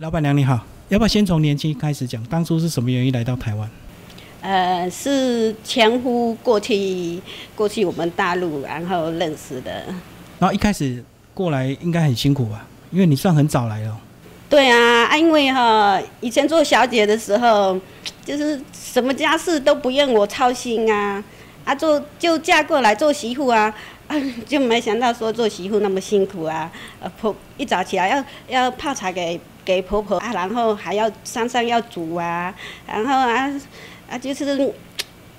老板娘你好，要不要先从年轻开始讲？当初是什么原因来到台湾？呃，是前夫过去过去我们大陆，然后认识的。然后一开始过来应该很辛苦吧？因为你算很早来了。对啊，啊因为哈，以前做小姐的时候，就是什么家事都不用我操心啊，啊做就嫁过来做媳妇啊，啊就没想到说做媳妇那么辛苦啊，呃婆一早起来要要泡茶给给婆婆啊，然后还要山上要煮啊，然后啊啊就是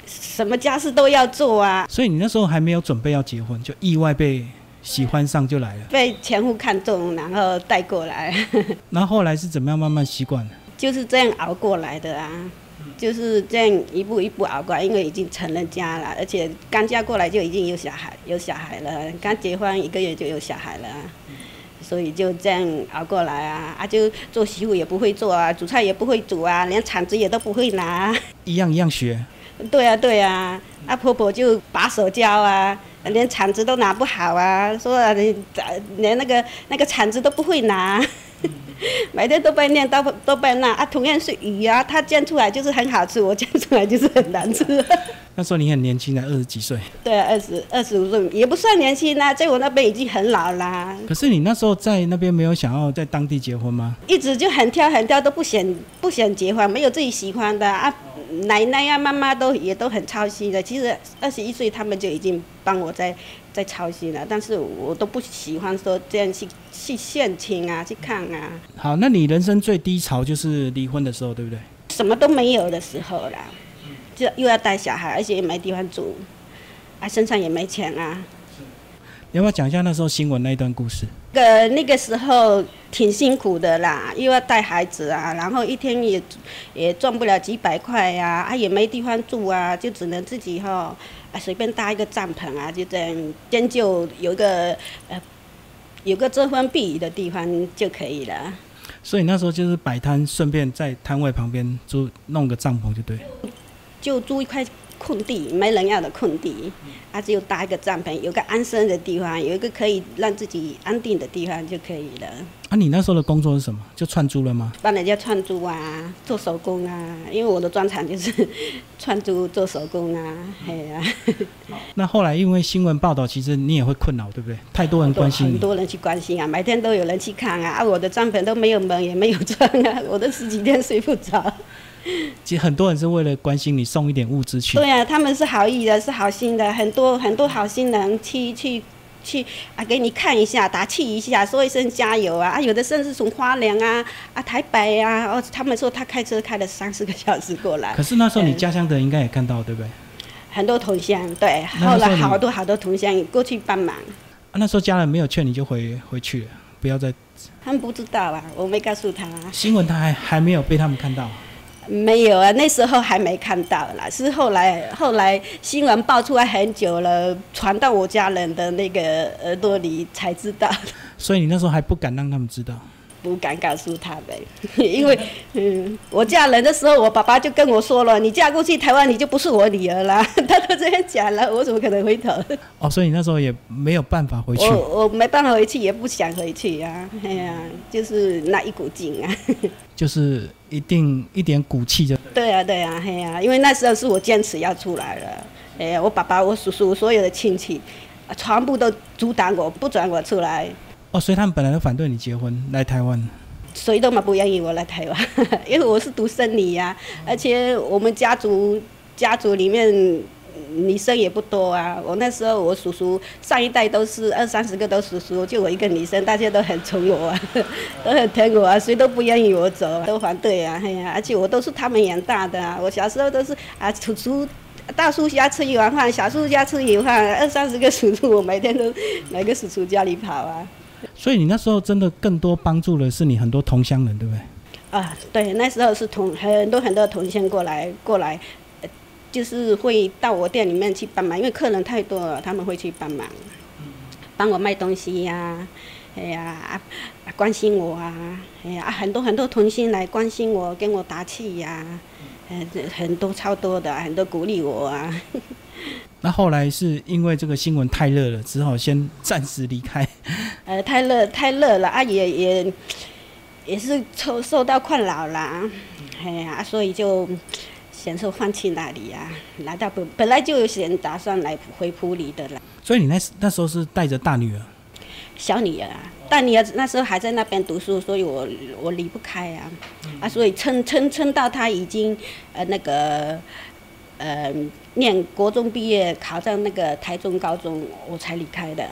什么家事都要做啊，所以你那时候还没有准备要结婚，就意外被喜欢上就来了。被前夫看中，然后带过来，那后后来是怎么样慢慢习惯的？就是这样熬过来的啊。就是这样一步一步熬过来，因为已经成了家了，而且刚嫁过来就已经有小孩，有小孩了，刚结婚一个月就有小孩了，所以就这样熬过来啊啊！就做媳妇也不会做啊，煮菜也不会煮啊，连铲子也都不会拿。一样一样学。对啊对啊，啊婆婆就把手教啊，连铲子都拿不好啊，说连连那个那个铲子都不会拿。每天都被念，都都被骂啊，同样是鱼啊，它煎出来就是很好吃，我煎出来就是很难吃。那时候你很年轻啊，二十几岁。对，二十二十五岁也不算年轻啊，在我那边已经很老啦。可是你那时候在那边没有想要在当地结婚吗？一直就很挑很挑，都不想不想结婚，没有自己喜欢的啊。奶奶呀、妈妈都也都很操心的。其实二十一岁他们就已经帮我在在操心了，但是我都不喜欢说这样去去献亲啊，去看啊。好，那你人生最低潮就是离婚的时候，对不对？什么都没有的时候啦，就又要带小孩，而且也没地方住，啊，身上也没钱啊。你要不要讲一下那时候新闻那一段故事？呃，那个时候挺辛苦的啦，又要带孩子啊，然后一天也也赚不了几百块呀，啊，也没地方住啊，就只能自己哈，啊，随便搭一个帐篷啊，就这样将就有个呃有个遮风避雨的地方就可以了。所以那时候就是摆摊，顺便在摊位旁边租弄个帐篷就对。就租一块。空地没人要的空地，啊，只有搭一个帐篷，有个安身的地方，有一个可以让自己安定的地方就可以了。啊，你那时候的工作是什么？就串珠了吗？帮人家串珠啊，做手工啊，因为我的专长就是串珠做手工啊，嘿呀。那后来因为新闻报道，其实你也会困扰，对不对？太多人关心很多人去关心啊，每天都有人去看啊，啊，我的帐篷都没有门也没有窗啊，我都十几天睡不着。其实很多人是为了关心你，送一点物资去。对啊，他们是好意的，是好心的，很多很多好心人去去去啊，给你看一下，打气一下，说一声加油啊！啊，有的甚至从花莲啊啊台北啊，哦，他们说他开车开了三四个小时过来。可是那时候你家乡的人应该也看到，对不对？很多同乡，对，后来好多好多同乡过去帮忙。啊，那时候家人没有劝你就回回去了，不要再。他们不知道啊，我没告诉他。啊新闻他还还没有被他们看到。没有啊，那时候还没看到啦，是后来后来新闻爆出来很久了，传到我家人的那个耳朵里才知道。所以你那时候还不敢让他们知道？不敢告诉他们，因为嗯，我嫁人的时候，我爸爸就跟我说了，你嫁过去台湾，你就不是我女儿了。他都这样讲了，我怎么可能回头？哦，所以你那时候也没有办法回去。我我没办法回去，也不想回去呀。哎呀，就是那一股劲啊。就是一定一点骨气就。对啊，对啊，嘿啊，因为那时候是我坚持要出来了。哎呀，我爸爸、我叔叔、所有的亲戚，全部都阻挡我，不准我出来。哦，所以他们本来都反对你结婚来台湾。谁都嘛不愿意我来台湾，因为我是独生女呀，而且我们家族家族里面女生也不多啊。我那时候我叔叔上一代都是二三十个都叔叔，就我一个女生，大家都很宠我，啊，都很疼我啊，谁都不愿意我走，都反对啊，哎呀，而且我都是他们养大的啊，我小时候都是啊，叔叔大叔家吃一碗饭，小叔家吃一碗饭，二三十个叔叔，我每天都 每个叔叔家里跑啊。所以你那时候真的更多帮助的是你很多同乡人，对不对？啊，对，那时候是同很多很多同乡过来过来，就是会到我店里面去帮忙，因为客人太多了，他们会去帮忙，帮我卖东西呀，哎呀，关心我啊，哎呀，很多很多同心来关心我，跟我打气呀，嗯，很多超多的，很多鼓励我啊。那后来是因为这个新闻太热了，只好先暂时离开。呃，太热太热了啊，也也也是受受到困扰啦，哎呀，所以就想说放弃那里啊，来到本本来就有想打算来回普里的啦。所以你那那时候是带着大女儿，小女儿啊，大女儿那时候还在那边读书，所以我我离不开啊，啊，所以撑撑撑到她已经呃那个呃念国中毕业，考上那个台中高中，我才离开的。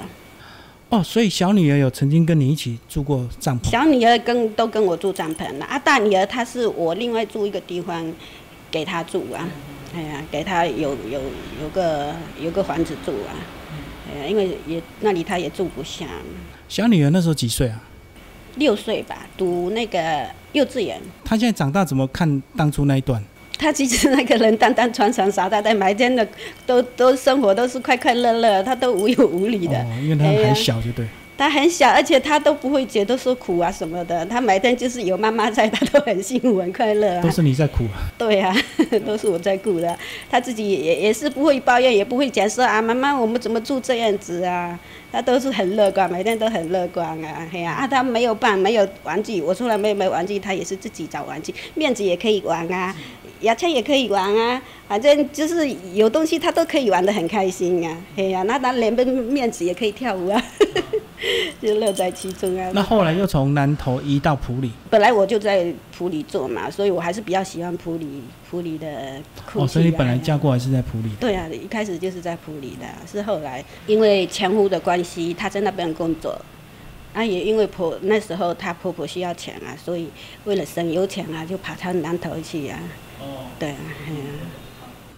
哦，所以小女儿有曾经跟你一起住过帐篷。小女儿跟都跟我住帐篷了啊，大女儿她是我另外住一个地方给他住啊，哎呀，给他有有有个有个房子住啊，哎呀，因为也那里他也住不下。小女儿那时候几岁啊？六岁吧，读那个幼稚园。她现在长大怎么看当初那一段？她其实那个人单单穿穿傻傻的，每天的都都生活都是快快乐乐，她都无忧无虑的。哦，因为她还小，就对。他很小，而且他都不会觉得说苦啊什么的。他每天就是有妈妈在，他都很幸福很快乐啊。都是你在苦啊？对啊，都是我在苦的。他自己也也是不会抱怨，也不会讲说啊，妈妈我们怎么住这样子啊？他都是很乐观，每天都很乐观啊。嘿呀，啊他没有办没有玩具，我出来没有没玩具，他也是自己找玩具，面子也可以玩啊。牙签也可以玩啊，反正就是有东西他都可以玩得很开心啊。嘿呀，那他连个面子也可以跳舞啊，就乐在其中啊。那后来又从南投移到埔里。本来我就在埔里做嘛，所以我还是比较喜欢埔里埔里的所以你本来嫁过来是在埔里。对啊，一开始就是在埔里的，是后来因为前夫的关系，他在那边工作。啊，也因为婆那时候她婆婆需要钱啊，所以为了省油钱啊，就跑到南头去啊。哦，对啊，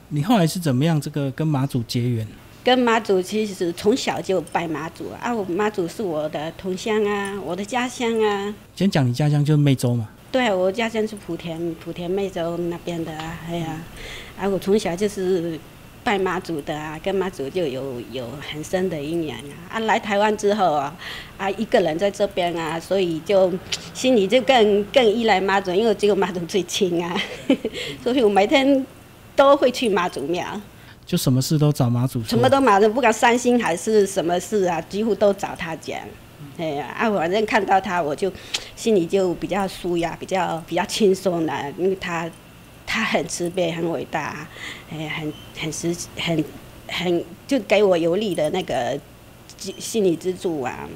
你后来是怎么样这个跟马祖结缘？跟妈祖其实从小就拜妈祖啊，我妈祖是我的同乡啊，我的家乡啊。先讲你家乡就是湄洲嘛。对，我家乡是莆田，莆田湄洲那边的啊，哎呀，啊，我从小就是拜妈祖的啊，跟妈祖就有有很深的姻缘啊。啊，来台湾之后啊，啊，一个人在这边啊，所以就心里就更更依赖妈祖，因为只有妈祖最亲啊，所以我每天都会去妈祖庙。就什么事都找马祖。什么都马祖，不管伤心还是什么事啊，几乎都找他讲。哎呀，啊，反正看到他，我就心里就比较舒压，比较比较轻松了，因为他他很慈悲，很伟大，哎，很很实很很就给我有力的那个心理支柱啊。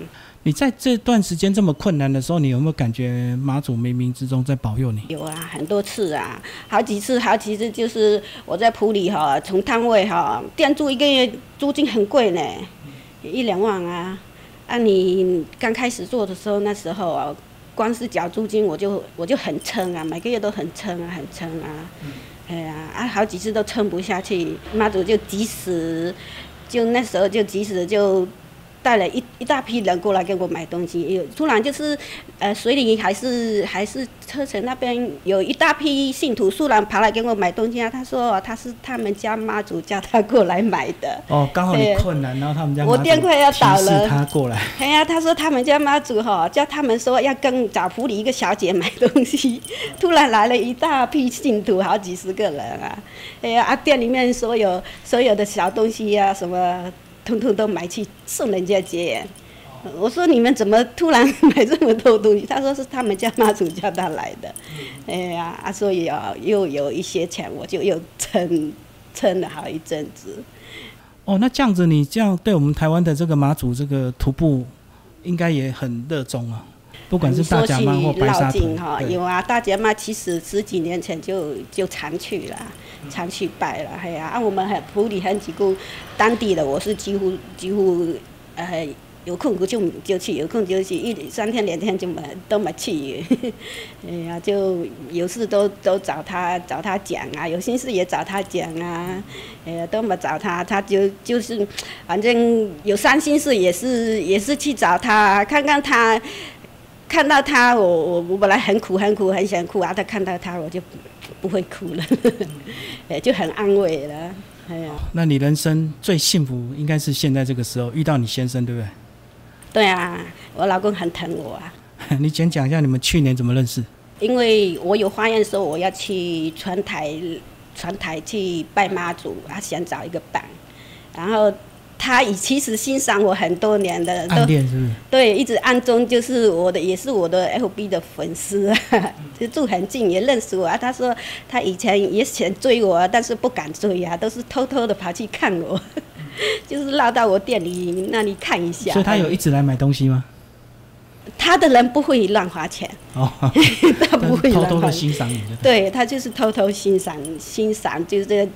你在这段时间这么困难的时候，你有没有感觉妈祖冥冥之中在保佑你？有啊，很多次啊，好几次，好几次就是我在普里哈，从摊位哈，店租一个月租金很贵呢，一两万啊。啊，你刚开始做的时候，那时候啊，光是缴租金我就我就很撑啊，每个月都很撑啊，很撑啊。哎呀，啊，好几次都撑不下去，妈祖就及时，就那时候就及时就。带了一一大批人过来给我买东西，有突然就是，呃，水里还是还是车城那边有一大批信徒突然跑来给我买东西啊。他说他是他们家妈祖叫他过来买的。哦，刚好你困难，然后他们家我店快要倒了，他过来。哎呀，他说他们家妈祖哈叫他们说要跟找府里一个小姐买东西，突然来了一大批信徒，好几十个人啊。哎呀，啊店里面所有所有的小东西呀什么。通通都买去送人家结缘。我说你们怎么突然 买这么多东西？他说是他们家妈祖叫他来的。哎呀，他说有，又有一些钱，我就又撑撑了好一阵子。哦，那这样子，你这样对我们台湾的这个妈祖这个徒步，应该也很热衷啊。不管是大甲妈或白沙屯，有啊，大甲妈其实十几年前就就常去了。常去拜了，哎呀，啊，我们很普里很几个当地的，我是几乎几乎，呃，有空就就去，有空就去，一三天两天就没都没去，哎呀，就有事都都找他找他讲啊，有心事也找他讲啊，哎呀，都没找他，他就就是，反正有伤心事也是也是去找他，看看他，看到他，我我我本来很苦很苦很想哭啊，他看到他我就。不会哭了，哎，就很安慰了。哎呀，那你人生最幸福应该是现在这个时候遇到你先生，对不对？对啊，我老公很疼我啊。你先讲一下你们去年怎么认识？因为我有发愿说我要去船台，船台去拜妈祖，啊想找一个伴，然后。他以其实欣赏我很多年的，暗恋是不是？对，一直暗中就是我的，也是我的 FB 的粉丝啊，就住很近，也认识我啊。他说他以前也想追我，但是不敢追啊，都是偷偷的跑去看我，就是绕到我店里那里看一下。所以他有一直来买东西吗？他的人不会乱花钱，哦，他不会偷偷的欣赏你，对他就是偷偷欣赏欣赏，就是这个。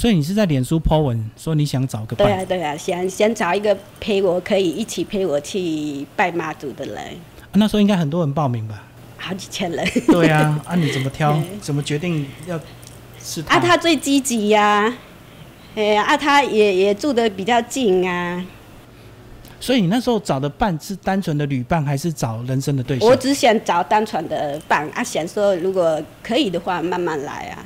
所以你是在脸书 po 文说你想找个伴？对啊对啊，想想找一个陪我可以一起陪我去拜妈祖的人。那时候应该很多人报名吧？好几千人。对啊，啊你怎么挑？怎么决定要是他？啊他最积极呀，哎啊他也也住的比较近啊。所以你那时候找的伴是单纯的旅伴，还是找人生的对象？我只想找单纯的伴啊，想说如果可以的话，慢慢来啊。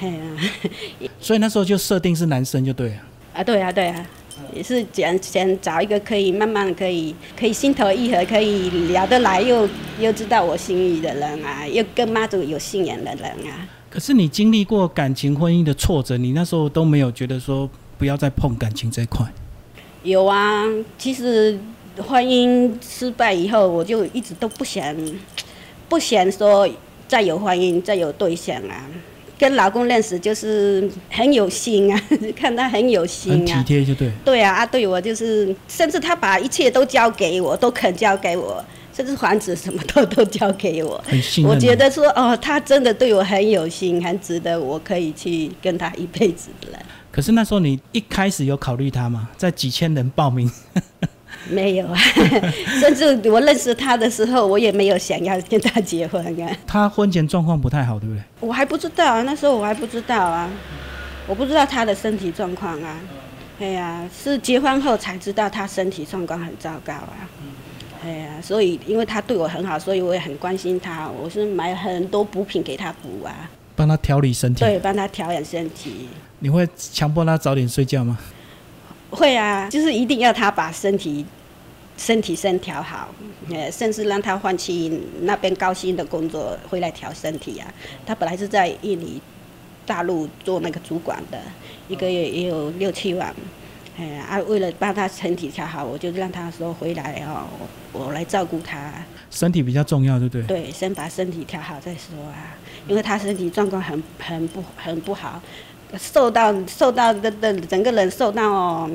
所以那时候就设定是男生就对了。啊，对啊，对啊，也是想想找一个可以慢慢可以可以心头意合，可以聊得来，又又知道我心意的人啊，又跟妈祖有信仰的人啊。可是你经历过感情婚姻的挫折，你那时候都没有觉得说不要再碰感情这一块。有啊，其实婚姻失败以后，我就一直都不想，不想说再有婚姻，再有对象啊。跟老公认识就是很有心啊，看他很有心啊，很体贴就对。对啊，啊对我就是，甚至他把一切都交给我，都肯交给我，甚至房子什么都都交给我。很信任。我觉得说哦，他真的对我很有心，很值得我可以去跟他一辈子的。可是那时候你一开始有考虑他吗？在几千人报名，没有啊。甚至我认识他的时候，我也没有想要跟他结婚啊。他婚前状况不太好，对不对？我还不知道啊，那时候我还不知道啊，我不知道他的身体状况啊。哎呀，是结婚后才知道他身体状况很糟糕啊。哎呀，所以因为他对我很好，所以我也很关心他。我是买很多补品给他补啊。帮他调理身体。对，帮他调养身体。你会强迫他早点睡觉吗？会啊，就是一定要他把身体身体先调好，呃，甚至让他换去那边高薪的工作回来调身体啊。他本来是在印尼大陆做那个主管的，一个月也有六七万。哎啊，为了帮他身体调好，我就让他说回来哦，我来照顾他。身体比较重要，对不对？对，先把身体调好再说啊。因为他身体状况很很不很不好，瘦到瘦到的的整个人瘦到哦，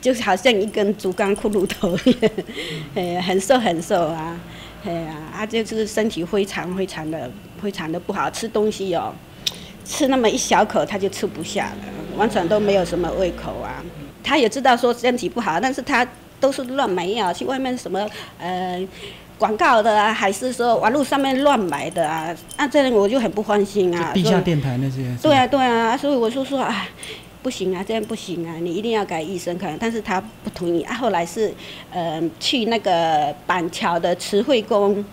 就好像一根竹竿骷髅头一样，哎，很瘦很瘦啊，哎呀，他就是身体非常非常的非常的不好，吃东西哦，吃那么一小口他就吃不下了，完全都没有什么胃口啊。他也知道说身体不好，但是他都是乱买药，去外面什么呃。广告的啊，还是说网络上面乱买的啊？那这样我就很不放心啊。地下电台那些。对啊，对啊，所以我就说啊，不行啊，这样不行啊，你一定要给医生看。但是他不同意啊。后来是，呃，去那个板桥的慈惠宫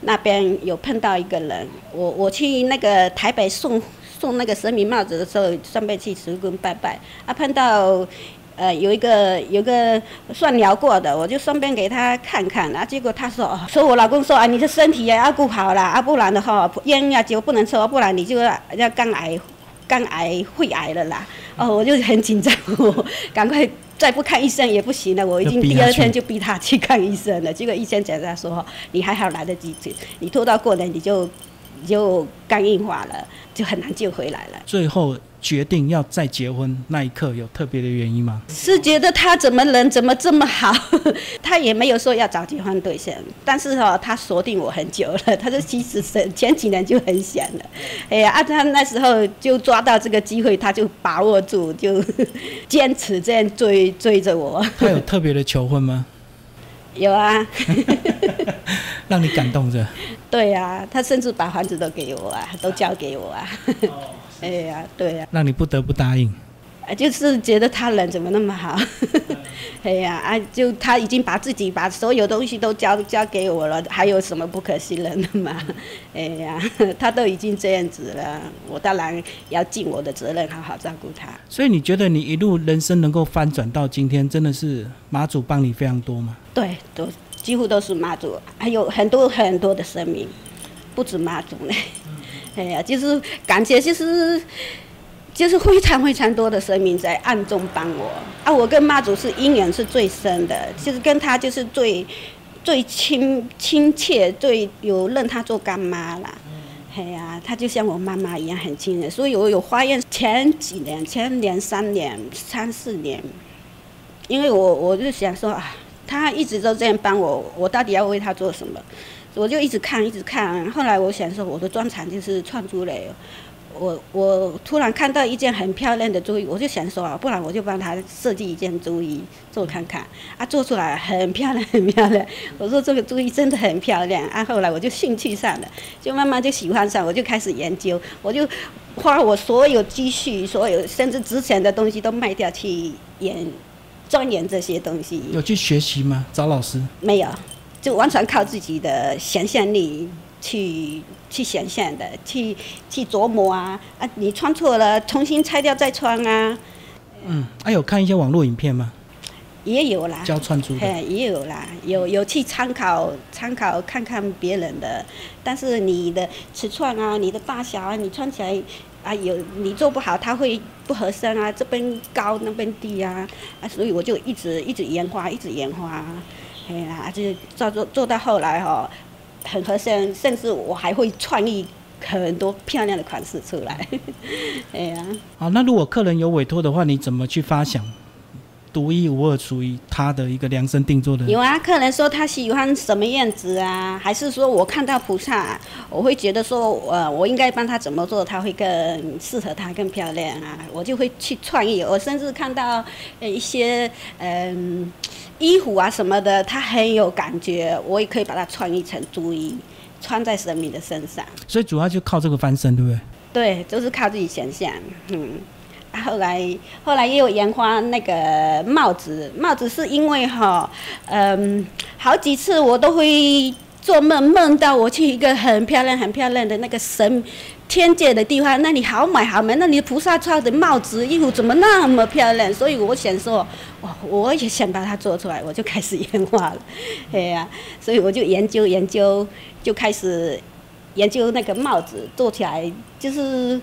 那边有碰到一个人。我我去那个台北送送那个神明帽子的时候，顺便去慈惠宫拜拜啊，碰到。呃，有一个有个算聊过的，我就顺便给他看看，啊，结果他说，哦说我老公说啊，你的身体也要顾好了，啊，不然的话烟啊酒不能抽，不然你就要肝癌、肝癌、肺癌了啦。哦，我就很紧张，我赶快再不看医生也不行了，我已经第二天就逼他去看医生了。结果医生讲他说，你还好来得及，你拖到过年你就你就肝硬化了，就很难救回来了。最后。决定要再结婚那一刻有特别的原因吗？是觉得他怎么人怎么这么好，他也没有说要找结婚对象，但是哈，他锁定我很久了，他说其实是前几年就很想了，哎呀，啊他那时候就抓到这个机会，他就把握住，就坚持这样追追着我。他有特别的求婚吗？有啊，让你感动着。对呀，他甚至把房子都给我啊，都交给我啊。哎呀，对呀，让你不得不答应。啊，就是觉得他人怎么那么好？哎呀，啊，就他已经把自己把所有东西都交交给我了，还有什么不可信任的嘛？哎呀，他都已经这样子了，我当然要尽我的责任，好好照顾他。所以你觉得你一路人生能够翻转到今天，真的是妈祖帮你非常多吗？对，都几乎都是妈祖，还有很多很多的生命，不止妈祖呢。哎呀，就是感觉就是就是非常非常多的神明在暗中帮我啊！我跟妈祖是姻缘是最深的，就是跟她就是最最亲亲切，最有认她做干妈啦。哎呀，她就像我妈妈一样很亲人，所以我有发愿前几年、前年、三年、三四年，因为我我就想说啊，她一直都这样帮我，我到底要为她做什么？我就一直看，一直看。后来我想说，我的专长就是串珠嘞。我我突然看到一件很漂亮的珠衣，我就想说啊，不然我就帮他设计一件珠衣做看看。啊，做出来很漂亮，很漂亮。我说这个珠衣真的很漂亮。啊，后来我就兴趣上了，就慢慢就喜欢上，我就开始研究，我就花我所有积蓄，所有甚至值钱的东西都卖掉去研钻研这些东西。有去学习吗？找老师？没有，就完全靠自己的想象力。去去想象的，去去琢磨啊啊！你穿错了，重新拆掉再穿啊。嗯，还有看一些网络影片吗？也有啦，教穿珠的。也有啦，有有去参考参考看看别人的，但是你的尺寸啊，你的大小啊，你穿起来啊有你做不好，它会不合身啊，这边高那边低啊啊，所以我就一直一直研发，一直研发，哎呀，就做做做到后来哈。很合身，甚至我还会创意很多漂亮的款式出来。哎呀，好，那如果客人有委托的话，你怎么去发想独一无二属于他的一个量身定做的？有啊，客人说他喜欢什么样子啊？还是说我看到菩萨，我会觉得说，呃，我应该帮他怎么做，他会更适合他更漂亮啊？我就会去创意。我甚至看到呃一些嗯。衣服啊什么的，他很有感觉，我也可以把它创一成珠衣，穿在神明的身上。所以主要就靠这个翻身，对不对？对，就是靠自己想象。嗯，后来后来也有研发那个帽子，帽子是因为哈，嗯，好几次我都会做梦，梦到我去一个很漂亮、很漂亮的那个神。天界的地方，那里好买好买，那里菩萨穿的帽子、衣服怎么那么漂亮？所以我想说，我，我也想把它做出来，我就开始研发了，哎呀，所以我就研究研究，就开始研究那个帽子做起来，就是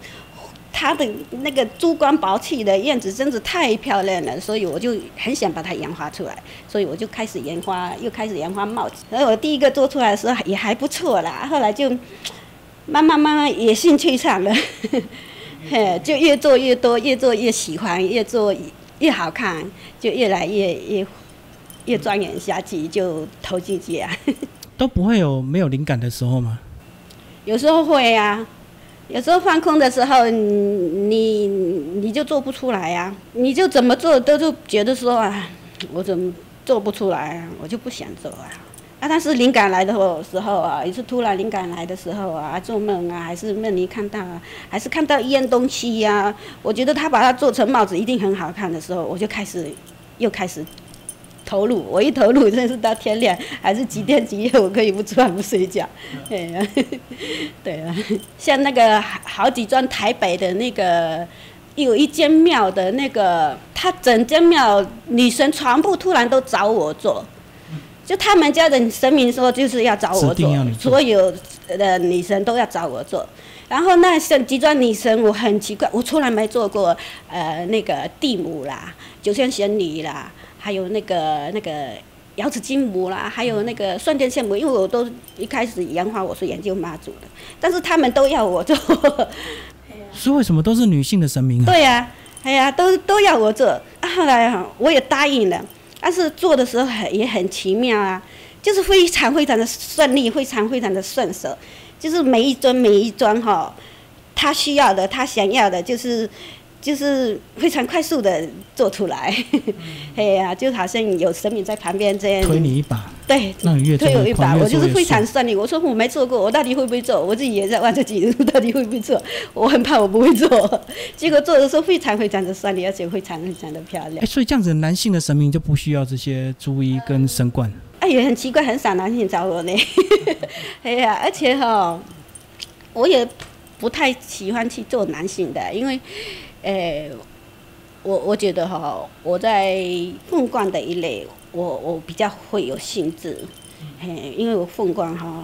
它的那个珠光宝气的样子，真是太漂亮了，所以我就很想把它研发出来，所以我就开始研发，又开始研发帽子。然后我第一个做出来的时候也还不错啦，后来就。慢慢慢慢也兴趣上了，嘿，就越做越多，越做越喜欢，越做越好看，就越来越越越钻研下去，就投进去啊。都不会有没有灵感的时候吗？有时候会啊，有时候放空的时候，你你就做不出来呀，你就怎么做都就觉得说啊，我怎么做不出来啊，我就不想做啊。啊，但是灵感来的时候啊，也是突然灵感来的时候啊，做梦啊，还是梦里看到啊，还是看到一样东西呀。我觉得他把它做成帽子一定很好看的时候，我就开始又开始投入。我一投入，真是到天亮，还是几天几夜，我可以不吃饭不睡觉。对啊，对啊，像那个好几幢台北的那个有一间庙的那个，他整间庙女神全部突然都找我做。就他们家的神明说，就是要找我做，所有的女神都要找我做。然后那像几桩女神，我很奇怪，我从来没做过。呃，那个地母啦，九天玄女啦，还有那个那个瑶池金母啦，还有那个顺天仙母，因为我都一开始研发我是研究妈祖的，但是他们都要我做。是为什么都是女性的神明啊？对呀，哎呀，都都要我做。后来哈，我也答应了。但是做的时候很也很奇妙啊，就是非常非常的顺利，非常非常的顺手，就是每一尊每一桩哈，他需要的，他想要的，就是。就是非常快速的做出来，哎呀，就好像有神明在旁边这样推你一把，对，让你越推我一把，我就是非常顺利。我说我没做过，我到底会不会做？我自己也在问自己，到底会不会做？我很怕我不会做，结果做的时候非常非常的顺利，而且非常非常的漂亮。哎，所以这样子，男性的神明就不需要这些珠衣跟神冠。哎，也很奇怪，很少男性找我呢。哎呀，而且哈，我也不太喜欢去做男性的，因为。诶，我我觉得哈，我在凤冠的一类，我我比较会有兴致，嘿，因为我凤冠哈，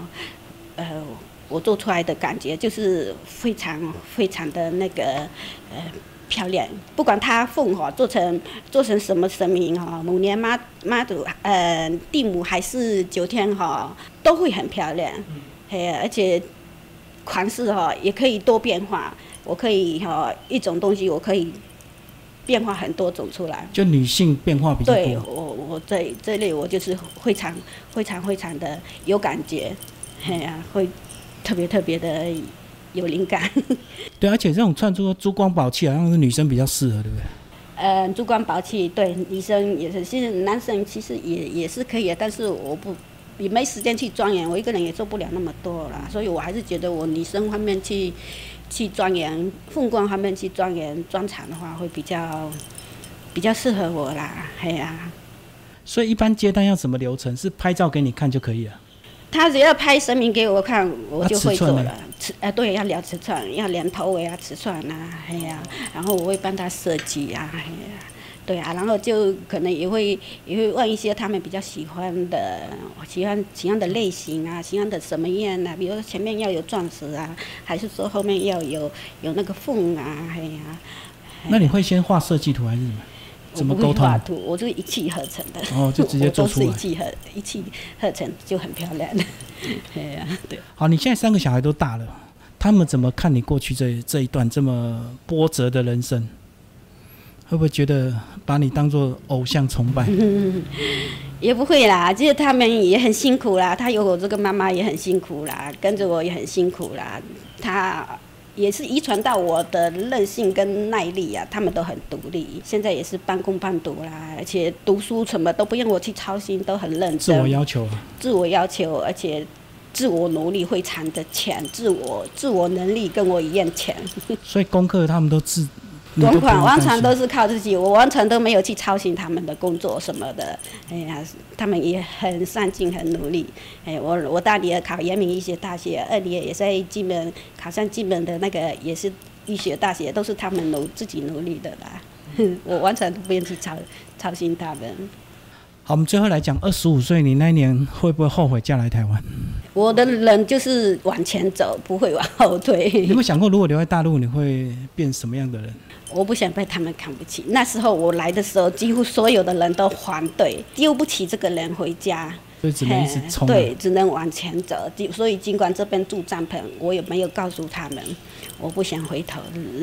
呃，我做出来的感觉就是非常非常的那个呃漂亮。不管它凤哈做成做成什么神明哈，母年妈妈祖呃地母还是九天哈，都会很漂亮。嘿，而且款式哈也可以多变化，我可以哈一种东西我可以变化很多种出来。就女性变化比较对多。我我这这类我就是非常非常非常的有感觉，嘿呀、会特别特别的有灵感。对，而且这种串珠珠光宝气好像是女生比较适合，对不对？嗯，珠光宝气对女生也是，其实男生其实也也是可以的，但是我不也没时间去钻研，我一个人也做不了那么多啦，所以我还是觉得我女生方面去去钻研，凤冠方面去钻研专长的话，会比较比较适合我啦，嘿呀、所以一般接单要什么流程？是拍照给你看就可以了。他只要拍神明给我看，我就会做了。尺呃，对，要量尺寸，要量头围啊、尺寸啊，哎呀、然后我会帮他设计啊，哎呀、对啊，然后就可能也会也会问一些他们比较喜欢的、喜欢喜欢的类型啊，喜欢的什么样啊，比如说前面要有钻石啊，还是说后面要有有那个凤啊，哎呀、那你会先画设计图还是什么？怎么沟通画图，我就一气呵成的。哦就直接做出来我都是一气呵一气呵成就很漂亮。哎呀、对。好，你现在三个小孩都大了，他们怎么看你过去这这一段这么波折的人生？会不会觉得把你当做偶像崇拜？也不会啦，就是他们也很辛苦啦。他有我这个妈妈也很辛苦啦，跟着我也很辛苦啦。他也是遗传到我的韧性跟耐力啊，他们都很独立。现在也是半工半读啦，而且读书什么都不用我去操心，都很认真自我，要求啊，自我要求，而且自我努力会产的强，自我自我能力跟我一样强。所以功课他们都自，你都同不用款完全都是靠自己，我完全都没有去操心他们的工作什么的。哎呀，他们也很上进，很努力。哎，我我大女儿考延明医学大学，二女儿也在金门考上金门的那个也是医学大学，都是他们努自己努力的啦。我完全都不用去操操心他们。好，我们最后来讲，二十五岁你那一年会不会后悔嫁来台湾？我的人就是往前走，不会往后退。你有没有想过，如果留在大陆，你会变什么样的人？我不想被他们看不起。那时候我来的时候，几乎所有的人都反对，丢不起这个人回家，所以只能一直冲啊。对，只能往前走。尽所以尽管这边住帐篷，我也没有告诉他们，我不想回头，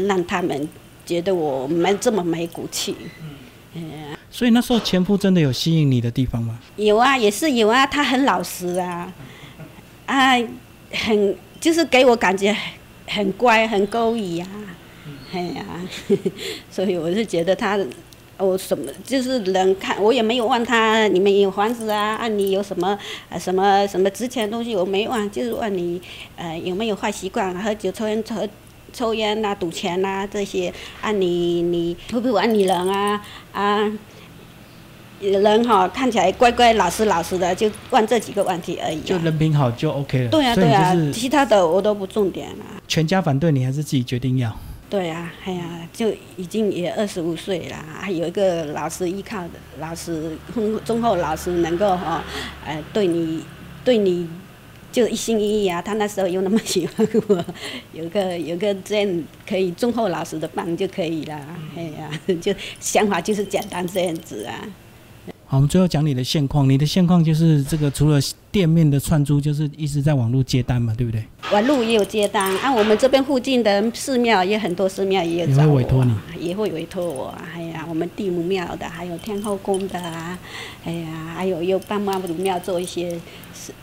让他们觉得我没这么没骨气。所以那时候前夫真的有吸引你的地方吗？有啊，也是有啊，他很老实啊，啊，很就是给我感觉很乖，很勾引啊，哎呀、所以我是觉得他，我什么就是人看我也没有问他你们有房子啊，啊你有什么什么什么值钱的东西我没问，就是问你呃有没有坏习惯，喝酒抽烟抽。抽烟呐、赌钱呐、这些，啊你你会不会玩女人啊啊？人哈看起来乖乖老实老实的，就问这几个问题而已、就人品好就 OK 了。对啊对啊，就是其他的我都不重点啊。全家反对你，还是自己决定要？对啊，哎呀，就已经也二十五岁了，还有一个老师依靠的，老师忠忠厚老师能够哈、呃，对你对你就一心一意啊。他那时候又那么喜欢我，有个有个这样可以忠厚老实的伴就可以了。哎呀，就想法就是简单这样子啊。好，我们最后讲你的现况。你的现况就是这个，除了店面的串珠，就是一直在网络接单嘛，对不对？网络也有接单，啊，我们这边附近的寺庙也很多寺庙也有也找我，会委托你也会委托我。哎呀，我们地母庙的，还有天后宫的啊，哎呀，还有又帮妈祖庙做一些，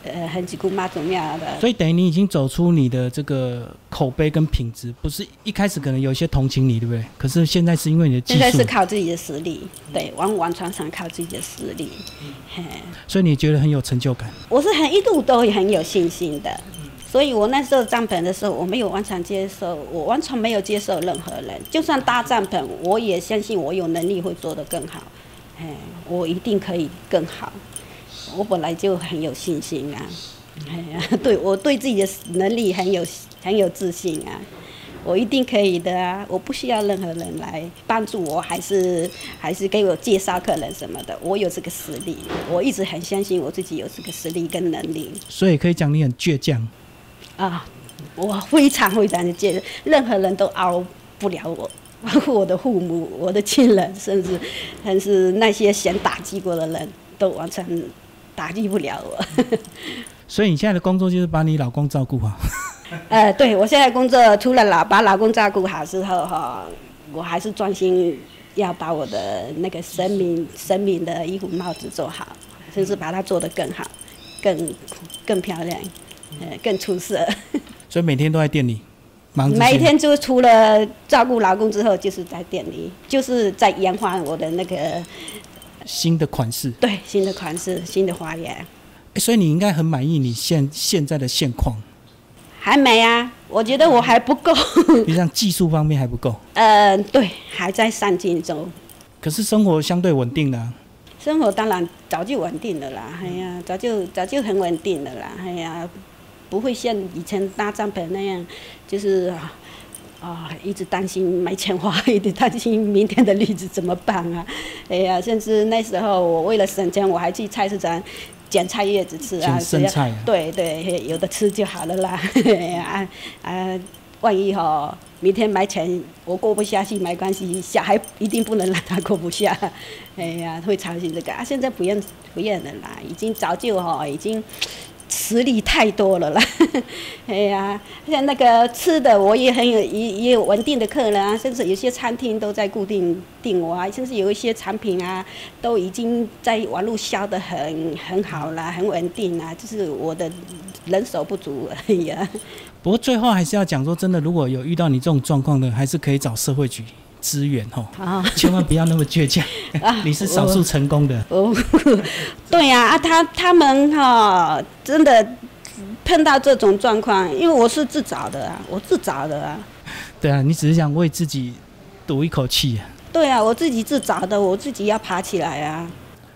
呃，很几姑妈祖庙的。所以等于你已经走出你的这个口碑跟品质，不是一开始可能有一些同情你，对不对？可是现在是因为你的技术现在是，靠自己的实力，对，完完全全靠自己的实力。嘿，所以你觉得很有成就感。我我是很一度都很有信心的，所以我那时候帐篷的时候，我没有完全接受，我完全没有接受任何人，就算搭帐篷，我也相信我有能力会做得更好，哎，我一定可以更好，我本来就很有信心啊，哎呀，对我对自己的能力很有很有自信啊。我一定可以的啊！我不需要任何人来帮助我，还是还是给我介绍客人什么的。我有这个实力，我一直很相信我自己有这个实力跟能力所以可以讲你很倔强。啊！我非常非常的倔，任何人都熬不了我，包 括我的父母、我的亲人，甚至甚至那些想打击过的人都完全打击不了我。所以你现在的工作就是把你老公照顾好。呃，对我现在工作除了老把老公照顾好之后哈，我还是专心要把我的那个神明神明的衣服帽子做好，甚至把它做得更好、更更漂亮，呃，更出色。所以每天都在店里忙。每天就除了照顾老公之后，就是在店里，就是在研发我的那个新的款式。对新的款式、新的花样。诶所以你应该很满意你现现在的现况，还没啊，我觉得我还不够。就像技术方面还不够，呃，对，还在上进中。可是生活相对稳定了、啊。生活当然早就稳定了啦，哎呀，早就早就很稳定了啦，哎呀，不会像以前搭帐篷那样，就是啊、啊一直担心没钱花，一直担心明天的日子怎么办啊，哎呀，甚至那时候我为了省钱，我还去菜市场捡菜叶子吃啊，对对，有的吃就好了啦，嘿 啊啊，万一哈、明天没钱，我过不下去没关系，小孩一定不能让他过不下，哎呀，会操心这个啊。现在不用不用了啦，已经早就哈、已经实力太多了啦，哎呀，像那个吃的我也很有也也有稳定的客人啊，甚至有些餐厅都在固定订我啊，甚至有一些产品啊都已经在网络销的很很好啦，很稳定啦，就是我的人手不足而已啊。不过最后还是要讲说，真的，如果有遇到你这种状况的，还是可以找社会局支援吼，啊千万不要那么倔强。啊 你是少数成功的，哦，对呀啊他他们哈、真的碰到这种状况，因为我是自找的啊，我自找的啊。对啊，你只是想为自己赌一口气啊。对啊，我自己自找的，我自己要爬起来啊，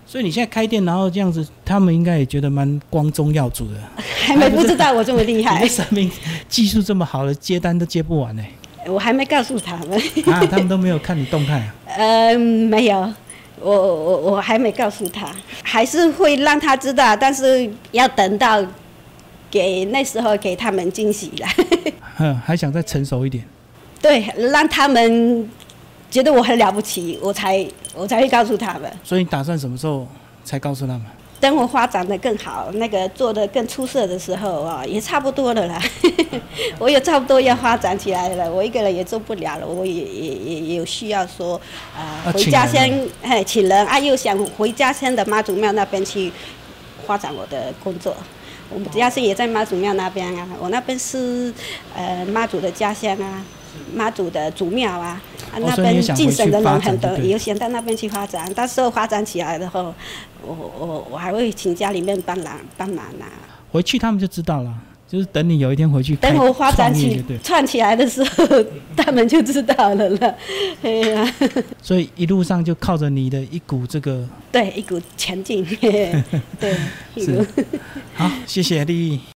所以你现在开店，然后这样子，他们应该也觉得蛮光宗耀祖的。还没不知道我这么厉害你的，生命技术这么好的，接单都接不完呢、我还没告诉他们。啊，他们都没有看你动态啊。呃，没有，我我我还没告诉他，还是会让他知道，但是要等到给那时候给他们惊喜了，哼，还想再成熟一点。对，让他们觉得我很了不起，我才我才会告诉他们。所以你打算什么时候才告诉他们？等我发展的更好，那个做的更出色的时候啊，也差不多了啦。我也差不多要发展起来了，我一个人也做不了了，我也也也也有需要说，啊、要回家乡哎请人啊，又想回家乡的妈祖庙那边去发展我的工作。我们家乡也在妈祖庙那边啊，我那边是呃妈祖的家乡啊，妈祖的祖庙啊，啊那边想回晋升的人很多，也想到那边去发展。到时候发展起来的后，我我我还会请家里面帮忙帮忙啊。回去他们就知道了，就是等你有一天回去等我发展起。串起来的时候，他们就知道了了。哎呀，所以一路上就靠着你的一股这个对，一股前进，对，一股。好，谢谢丽丽。